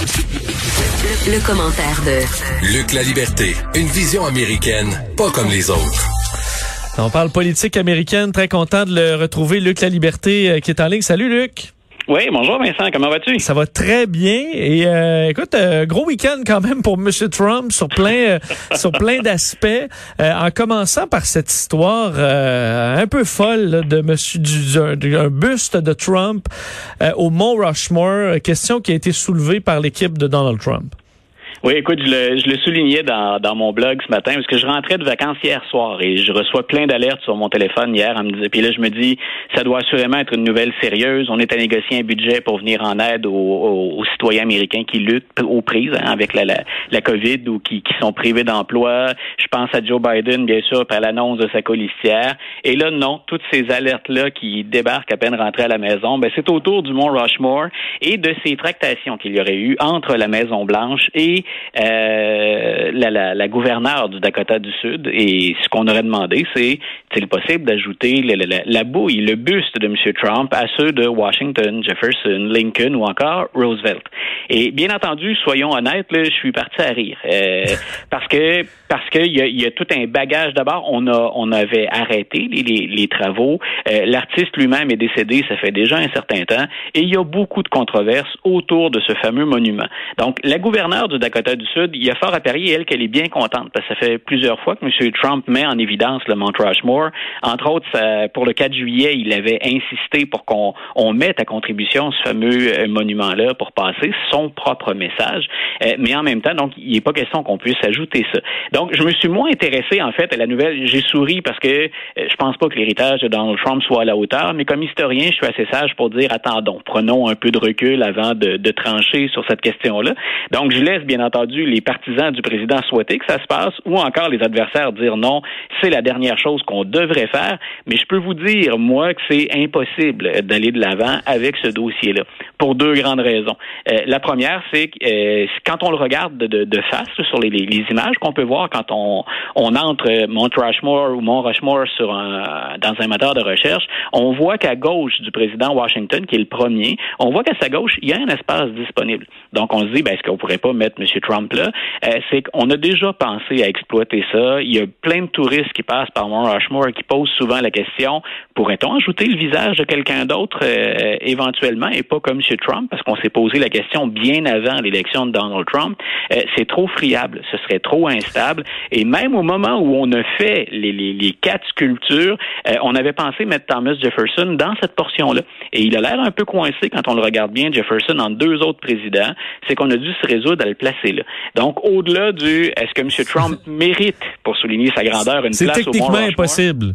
Le, commentaire de Luc La Liberté, une vision américaine, pas comme les autres. On parle politique américaine, très content de le retrouver, Luc La Liberté, euh, qui est en ligne. Salut Luc. Oui, bonjour Vincent, comment vas-tu? Ça va très bien. Et euh, écoute, euh, gros week-end quand même pour M. Trump sur plein, euh, sur plein d'aspects. en commençant par cette histoire un peu folle de Monsieur du, un buste de Trump au Mont Rushmore, question qui a été soulevée par l'équipe de Donald Trump. Oui, écoute, je le, je le soulignais dans, dans mon blog ce matin parce que je rentrais de vacances hier soir et je reçois plein d'alertes sur mon téléphone hier. En me disant, puis là, je me dis, ça doit assurément être une nouvelle sérieuse. On est à négocier un budget pour venir en aide aux, aux, citoyens américains qui luttent aux prises hein, avec la, la, la, COVID ou qui, qui sont privés d'emploi. Je pense à Joe Biden, bien sûr, par l'annonce de sa colistière. Et là, non, toutes ces alertes-là qui débarquent à peine rentrées à la maison, ben, c'est autour du Mont Rushmore et de ces tractations qu'il y aurait eu entre la Maison-Blanche et euh, la, la, la, gouverneure du Dakota du Sud. Et ce qu'on aurait demandé, c'est est-il possible d'ajouter la, la, la, bouille, le buste de M. Trump à ceux de Washington, Jefferson, Lincoln ou encore Roosevelt? Et bien entendu, soyons honnêtes, là, je suis parti à rire euh, parce que parce qu'il y a, y a tout un bagage. D'abord, on a on avait arrêté les, les, les travaux. Euh, l'artiste lui-même est décédé, ça fait déjà un certain temps, et il y a beaucoup de controverses autour de ce fameux monument. Donc, la gouverneure du Dakota du Sud, il y a fort à parier, elle, qu'elle est bien contente, parce que ça fait plusieurs fois que M. Trump met en évidence le Mount Rushmore. Entre autres, pour le 4 juillet, il avait insisté pour qu'on on mette à contribution ce fameux euh, monument-là pour passer son propre message. Euh, mais en même temps, donc, il n'est pas question qu'on puisse ajouter ça. Donc, je me suis moins intéressé, en fait, à la nouvelle. J'ai souri parce que euh, je pense pas que l'héritage de Donald Trump soit à la hauteur, mais comme historien, je suis assez sage pour dire, attendons, prenons un peu de recul avant de, de trancher sur cette question-là. Donc, je laisse, bien entendu, les partisans du président souhaiter que ça se passe ou encore les adversaires dire non, c'est la dernière chose qu'on devrait faire. Mais je peux vous dire, moi, que c'est impossible d'aller de l'avant avec ce dossier-là pour deux grandes raisons. Euh, la première, c'est que euh, quand on le regarde de, face sur les, images qu'on peut voir quand on, entre Mount Rushmore ou Mont Rushmore sur dans un moteur de recherche, on voit qu'à gauche du président Washington, qui est le premier, on voit qu'à sa gauche, il y a un espace disponible. Donc, on se dit, ben, est-ce qu'on pourrait pas mettre M. Trump-là, euh, c'est qu'on a déjà pensé à exploiter ça. Il y a plein de touristes qui passent par Mont Rushmore qui posent souvent la question pourrait-on ajouter le visage de quelqu'un d'autre euh, éventuellement et pas comme M. Trump parce qu'on s'est posé la question bien avant l'élection de Donald Trump. Euh, c'est trop friable, ce serait trop instable et même au moment où on a fait les, les, les quatre sculptures, on avait pensé mettre Thomas Jefferson dans cette portion-là et il a l'air un peu coincé quand on le regarde bien Jefferson en deux autres présidents, c'est qu'on a dû se résoudre à le placer Donc, au-delà du est-ce que M. Trump mérite, pour souligner sa grandeur, une place au C'est techniquement impossible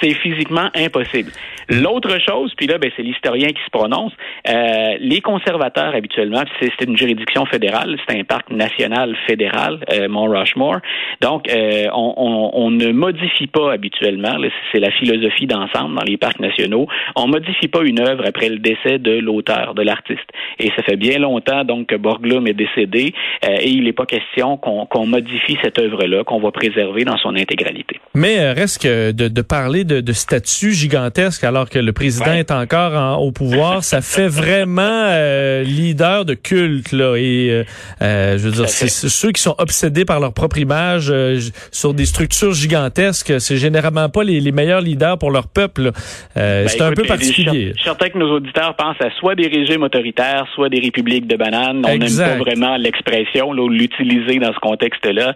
c'est physiquement impossible. L'autre chose, puis là, ben, c'est l'historien qui se prononce, euh, les conservateurs habituellement, c'est une juridiction fédérale, c'est un parc national fédéral, euh, Mont Rushmore, donc euh, on, on, on, ne modifie pas habituellement, c'est la philosophie d'ensemble dans les parcs nationaux, on modifie pas une œuvre après le décès de l'auteur, de l'artiste. Et ça fait bien longtemps donc que Borglum est décédé euh, et il n'est pas question qu'on modifie cette œuvre-là, qu'on va préserver dans son intégralité. Mais reste que de, de parler de, de statut gigantesque alors que le président est encore au pouvoir, ça fait vraiment euh, leader de culte là. Et euh, euh je veux dire, c'est ceux qui sont obsédés par leur propre image euh, sur des structures gigantesques, c'est généralement pas les, les, meilleurs leaders pour leur peuple. Ben, c'est un peu particulier. Je suis certain que nos auditeurs pensent à soit des régimes autoritaires, soit des républiques de bananes. On n'aime pas vraiment l'expression, l'utiliser dans ce contexte-là.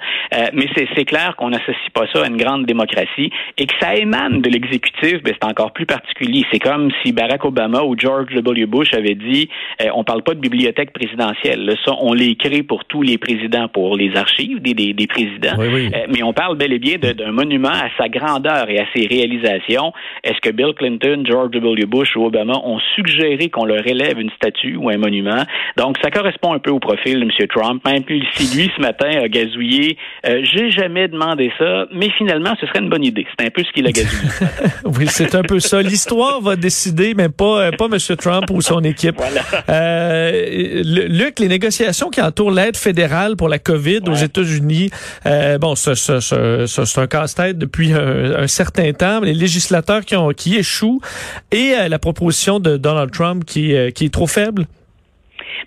mais c'est clair qu'on n'associe pas ça à une grande démocratie et que ça émane de l'exécutif, ben, c'est encore plus particulier. C'est comme si Barack Obama ou George W. Bush avaient dit euh, on parle pas de bibliothèque présidentielle. ça, on l'écrit pour tous les présidents, pour les archives des, des, présidents. Euh, mais on parle bel et bien d'un monument à sa grandeur et à ses réalisations. Est-ce que Bill Clinton, George W. Bush ou Obama ont suggéré qu'on leur élève une statue ou un monument? Donc, ça correspond un peu au profil de M. Trump. Même si lui, ce matin, a gazouillé, euh, j'ai jamais demandé ça, mais finalement, ce serait une bonne idée. C'est un peu ce qu'il a gazouillé. oui, c'est un peu ça. L'histoire va décider, mais pas, euh, pas M. Trump ou son équipe. Voilà. Euh, Luc, les négociations qui entourent l'aide fédérale pour la COVID aux États-Unis, euh, bon, c'est un casse-tête depuis un, certain temps. Les législateurs qui, ont, qui échouent et euh, la proposition de Donald Trump qui, qui est trop faible.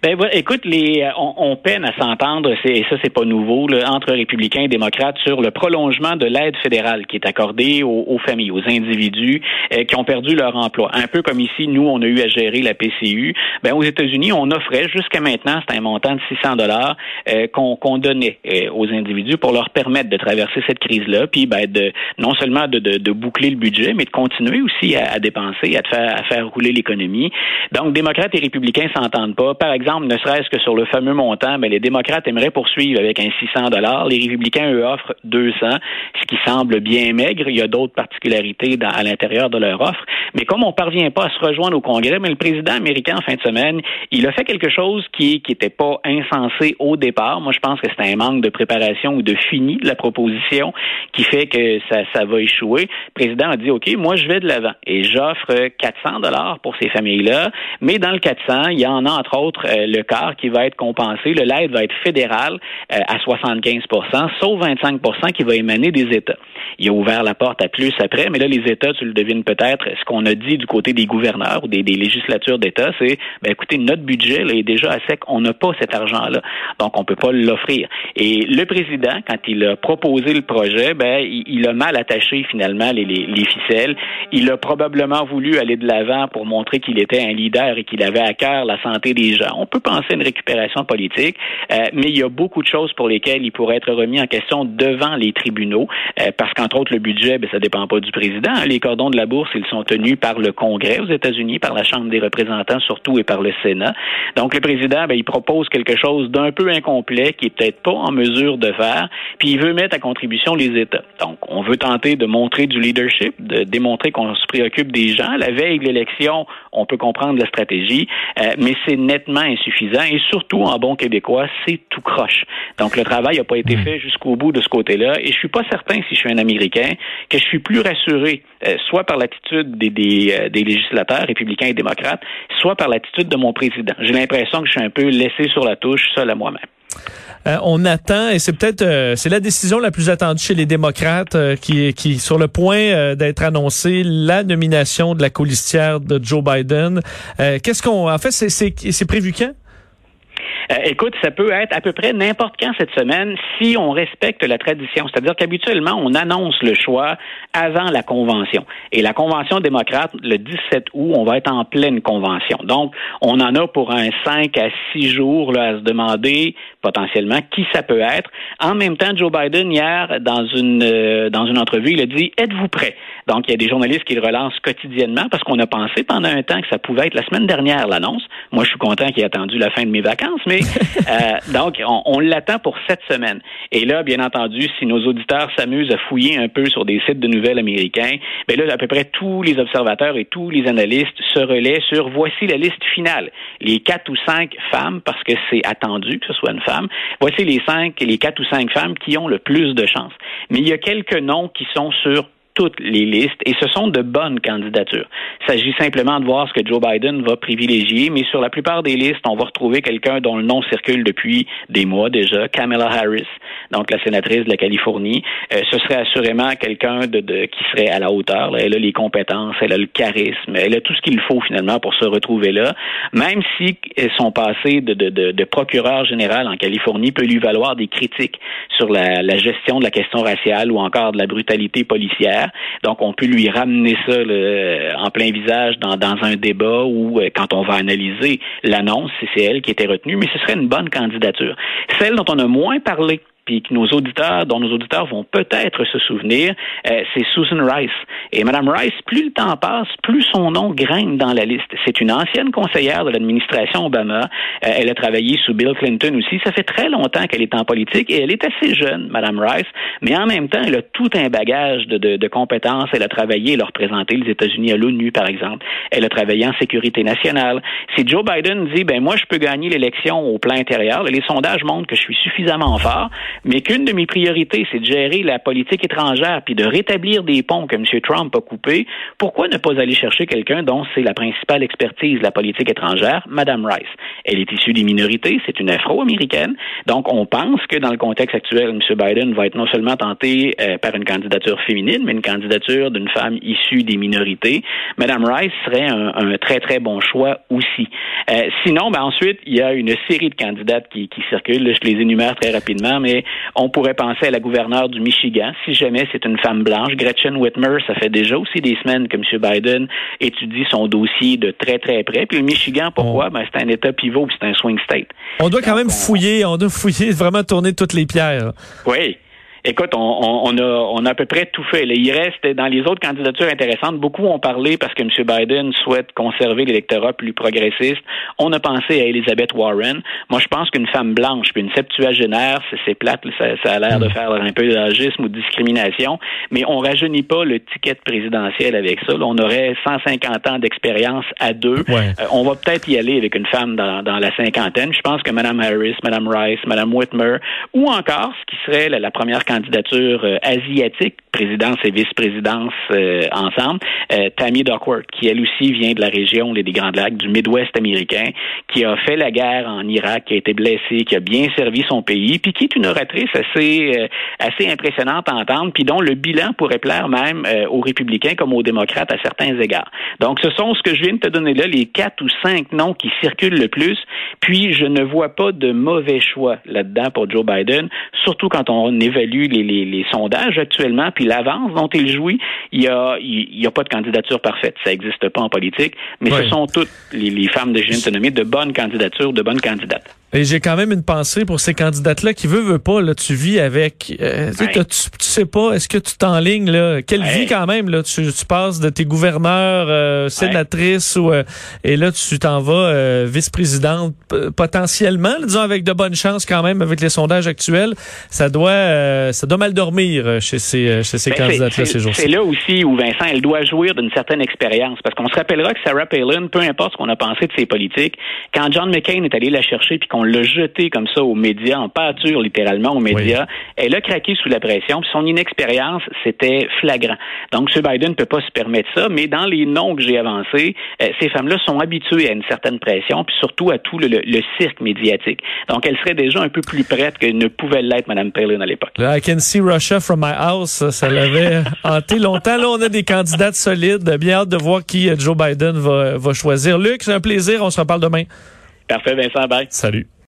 Ben écoute, les, euh, on, peine à s'entendre, et ça c'est pas nouveau, entre républicains et démocrates sur le prolongement de l'aide fédérale qui est accordée aux, familles, aux individus euh, qui ont perdu leur emploi. Un peu comme ici, nous on a eu à gérer la PCU. Ben aux États-Unis, on offrait jusqu'à maintenant, c'est un montant de 600 dollars euh, qu'on donnait aux individus pour leur permettre de traverser cette crise-là, puis ben de non seulement de, de, boucler le budget, mais de continuer aussi à, à dépenser, à, faire, à faire rouler l'économie. Donc démocrates et républicains s'entendent pas. Par exemple ne serait-ce que sur le fameux montant, mais les démocrates aimeraient poursuivre avec un 600 dollars. Les républicains, eux, offrent 200, ce qui semble bien maigre. Il y a d'autres particularités à l'intérieur de leur offre. Mais comme on parvient pas à se rejoindre au Congrès, mais le président américain, en fin de semaine, il a fait quelque chose qui qui était pas insensé au départ. Moi, je pense que c'est un manque de préparation ou de fini de la proposition qui fait que ça, ça va échouer. Le président a dit, OK, moi, je vais de l'avant et j'offre 400 dollars pour ces familles-là. Mais dans le 400, il y en a, entre autres, le quart qui va être compensé. Le l'aide va être fédérale euh, à 75% sauf 25% qui va émaner des États. Il a ouvert la porte à plus après, mais là, les États, tu le devines peut-être, ce qu'on a dit du côté des gouverneurs ou des, législatures d'État, c'est, ben, écoutez, notre budget là, est déjà à sec, on n'a pas cet argent-là, donc on peut pas l'offrir. Et le président, quand il a proposé le projet, ben, il, a mal attaché finalement les, les ficelles. Il a probablement voulu aller de l'avant pour montrer qu'il était un leader et qu'il avait à cœur la santé des gens. On peut penser à une récupération politique, euh, mais il y a beaucoup de choses pour lesquelles il pourrait être remis en question devant les tribunaux, euh, parce qu'entre autres, le budget, ben, ça dépend pas du président. Les cordons de la bourse, ils sont tenus par le Congrès aux États-Unis, par la Chambre des représentants surtout et par le Sénat. Donc, le président, ben, il propose quelque chose d'un peu incomplet, qui est peut-être pas en mesure de faire, puis il veut mettre à contribution les États. Donc, on veut tenter de montrer du leadership, de démontrer qu'on se préoccupe des gens. La veille de l'élection, on peut comprendre la stratégie, euh, mais c'est nettement insuffisant et surtout en bon québécois, c'est tout croche. Donc le travail n'a pas été hmm. fait jusqu'au bout de ce côté-là et je suis pas certain si je suis un Américain que je suis plus rassuré euh, soit par l'attitude des, des, euh, des, législateurs républicains et démocrates, soit par l'attitude de mon président. J'ai l'impression que je suis un peu laissé sur la touche seul à moi-même. Euh, on attend, et c'est peut-être euh, c'est la décision la plus attendue chez les démocrates euh, qui, qui sur le point d'être annoncée, la nomination de la colistière de Joe Biden. Qu'est-ce qu'on en fait c'est prévu quand? Écoute, ça peut être à peu près n'importe quand cette semaine si on respecte la tradition. C'est-à-dire qu'habituellement, on annonce le choix avant la convention. Et la convention démocrate, le 17 août, on va être en pleine convention. Donc, on en a pour un 5 à 6 jours là, à se demander potentiellement qui ça peut être. En même temps, Joe Biden, hier, dans une, euh, dans une entrevue, il a dit, êtes-vous prêt? Donc, il y a des journalistes qui le relancent quotidiennement parce qu'on a pensé pendant un temps que ça pouvait être la semaine dernière, l'annonce. Moi, je suis content qu'il ait attendu la fin de mes vacances, mais euh, donc, on, l'attend pour cette semaine. Et là, bien entendu, si nos auditeurs s'amusent à fouiller un peu sur des sites de nouvelles américains, bien là, à peu près tous les observateurs et tous les analystes se relaient sur voici la liste finale. Les quatre ou cinq femmes, parce que c'est attendu que ce soit une femme, voici les cinq, les quatre ou cinq femmes qui ont le plus de chances. Mais il y a quelques noms qui sont sur toutes les listes et ce sont de bonnes candidatures. Il s'agit simplement de voir ce que Joe Biden va privilégier, mais sur la plupart des listes, on va retrouver quelqu'un dont le nom circule depuis des mois déjà, Kamala Harris, donc la sénatrice de la Californie. Euh, ce serait assurément quelqu'un de, de, qui serait à la hauteur. Elle a les compétences, elle a le charisme, elle a tout ce qu'il faut finalement pour se retrouver là, même si son passé de, de, de, procureur général en Californie peut lui valoir des critiques sur la, la gestion de la question raciale ou encore de la brutalité policière. Donc, on peut lui ramener ça en plein visage dans, dans un débat où, euh, quand on va analyser l'annonce, si c'est elle qui était retenue, mais ce serait une bonne candidature. Celle dont on a moins parlé puis que nos auditeurs, dont nos auditeurs vont peut-être se souvenir, euh, c'est Susan Rice. Et Mme Rice, plus le temps passe, plus son nom grimpe dans la liste. C'est une ancienne conseillère de l'administration Obama. Euh, elle a travaillé sous Bill Clinton aussi. Ça fait très longtemps qu'elle est en politique et elle est assez jeune, Mme Rice, mais en même temps, elle a tout un bagage de, de, de compétences. Elle a travaillé, elle a représenté les États-Unis à l'ONU, par exemple. Elle a travaillé en sécurité nationale. Si Joe Biden dit, ben moi, je peux gagner l'élection au plan intérieur, les sondages montrent que je suis suffisamment fort, mais qu'une de mes priorités, c'est de gérer la politique étrangère puis de rétablir des ponts que M. Trump a coupés, pourquoi ne pas aller chercher quelqu'un dont c'est la principale expertise, la politique étrangère, Mme Rice? Elle est issue des minorités, c'est une afro-américaine, donc on pense que dans le contexte actuel, M. Biden va être non seulement tenté euh, par une candidature féminine, mais une candidature d'une femme issue des minorités. Mme Rice serait un, un très, très bon choix aussi. Euh, sinon, ben ensuite, il y a une série de candidates qui, qui circulent. je les énumère très rapidement, mais on pourrait penser à la gouverneure du Michigan, si jamais c'est une femme blanche. Gretchen Whitmer, ça fait déjà aussi des semaines que M. Biden étudie son dossier de très, très près. Puis le Michigan, pourquoi? Ben, c'est un État pivot, c'est un swing state. On doit quand même fouiller, on doit fouiller, vraiment tourner toutes les pierres. Oui. Écoute, on, on, a, on a à peu près tout fait. Il reste dans les autres candidatures intéressantes. Beaucoup ont parlé parce que M. Biden souhaite conserver l'électorat plus progressiste. On a pensé à Elizabeth Warren. Moi, je pense qu'une femme blanche puis une septuagénaire, c'est plate, ça, a l'air de mm. faire un peu d'agisme ou de discrimination, mais on rajeunit pas le ticket présidentiel avec ça. on aurait 150 ans d'expérience à deux. Euh, on va peut-être y aller avec une femme dans, dans la cinquantaine. Je pense que Mme Harris, Mme Rice, Mme Whitmer, ou encore, ce qui serait la, la première candidate candidature euh, asiatique, présidence et vice-présidence euh, ensemble, euh, Tammy Duckworth, qui elle aussi vient de la région des Grands Lacs, du Midwest américain, qui a fait la guerre en Irak, qui a été blessée, qui a bien servi son pays, puis qui est une oratrice assez assez impressionnante à entendre, puis dont le bilan pourrait plaire même aux républicains comme aux démocrates à certains égards. Donc, ce sont ce que je viens de te donner là, les quatre ou cinq noms qui circulent le plus, puis je ne vois pas de mauvais choix là-dedans pour Joe Biden, surtout quand on évalue les, sondages actuellement, puis l'avance dont il jouit, il n'y a, il, y a pas de candidature parfaite. Ça n'existe pas en politique, mais ce sont toutes les, femmes de génie de bonnes candidatures, de bonnes candidates. Et j'ai quand même une pensée pour ces candidates-là qui veut, veut pas, là, tu vis avec, euh, tu, sais pas, est-ce que tu t'enlignes, là, quelle vie quand même, là, tu, passes de tes gouverneurs, euh, sénatrices, ou, euh, et là, tu t'en vas vice-présidente, potentiellement, disons, avec de bonnes chances quand même, avec les sondages actuels, ça doit, ça doit mal dormir chez ces, chez ces ben, candidates-là ces jours-ci. C'est là aussi où Vincent, elle doit jouir d'une certaine expérience, parce qu'on se rappellera que Sarah Palin, peu importe ce qu'on a pensé de ses politiques, quand John McCain est allé la chercher puis on l'a jeté comme ça aux médias, en pâture littéralement aux médias. Elle a craqué sous la pression, puis son inexpérience, c'était flagrant. Donc, M. Biden ne peut pas se permettre ça, mais dans les noms que j'ai avancés, euh, ces femmes-là sont habituées à une certaine pression, puis surtout à tout le, cirque médiatique. Donc, elle serait déjà un peu plus prête que ne pouvait l'être Mme Palin à l'époque. I can see Russia from my house. Ça l'avait hanté longtemps. Là, on a des candidates solides. Bien hâte de voir qui euh, Joe Biden va, va choisir. Luc, c'est un plaisir. On se reparle demain. Parfait, Vincent. Bye. Salut.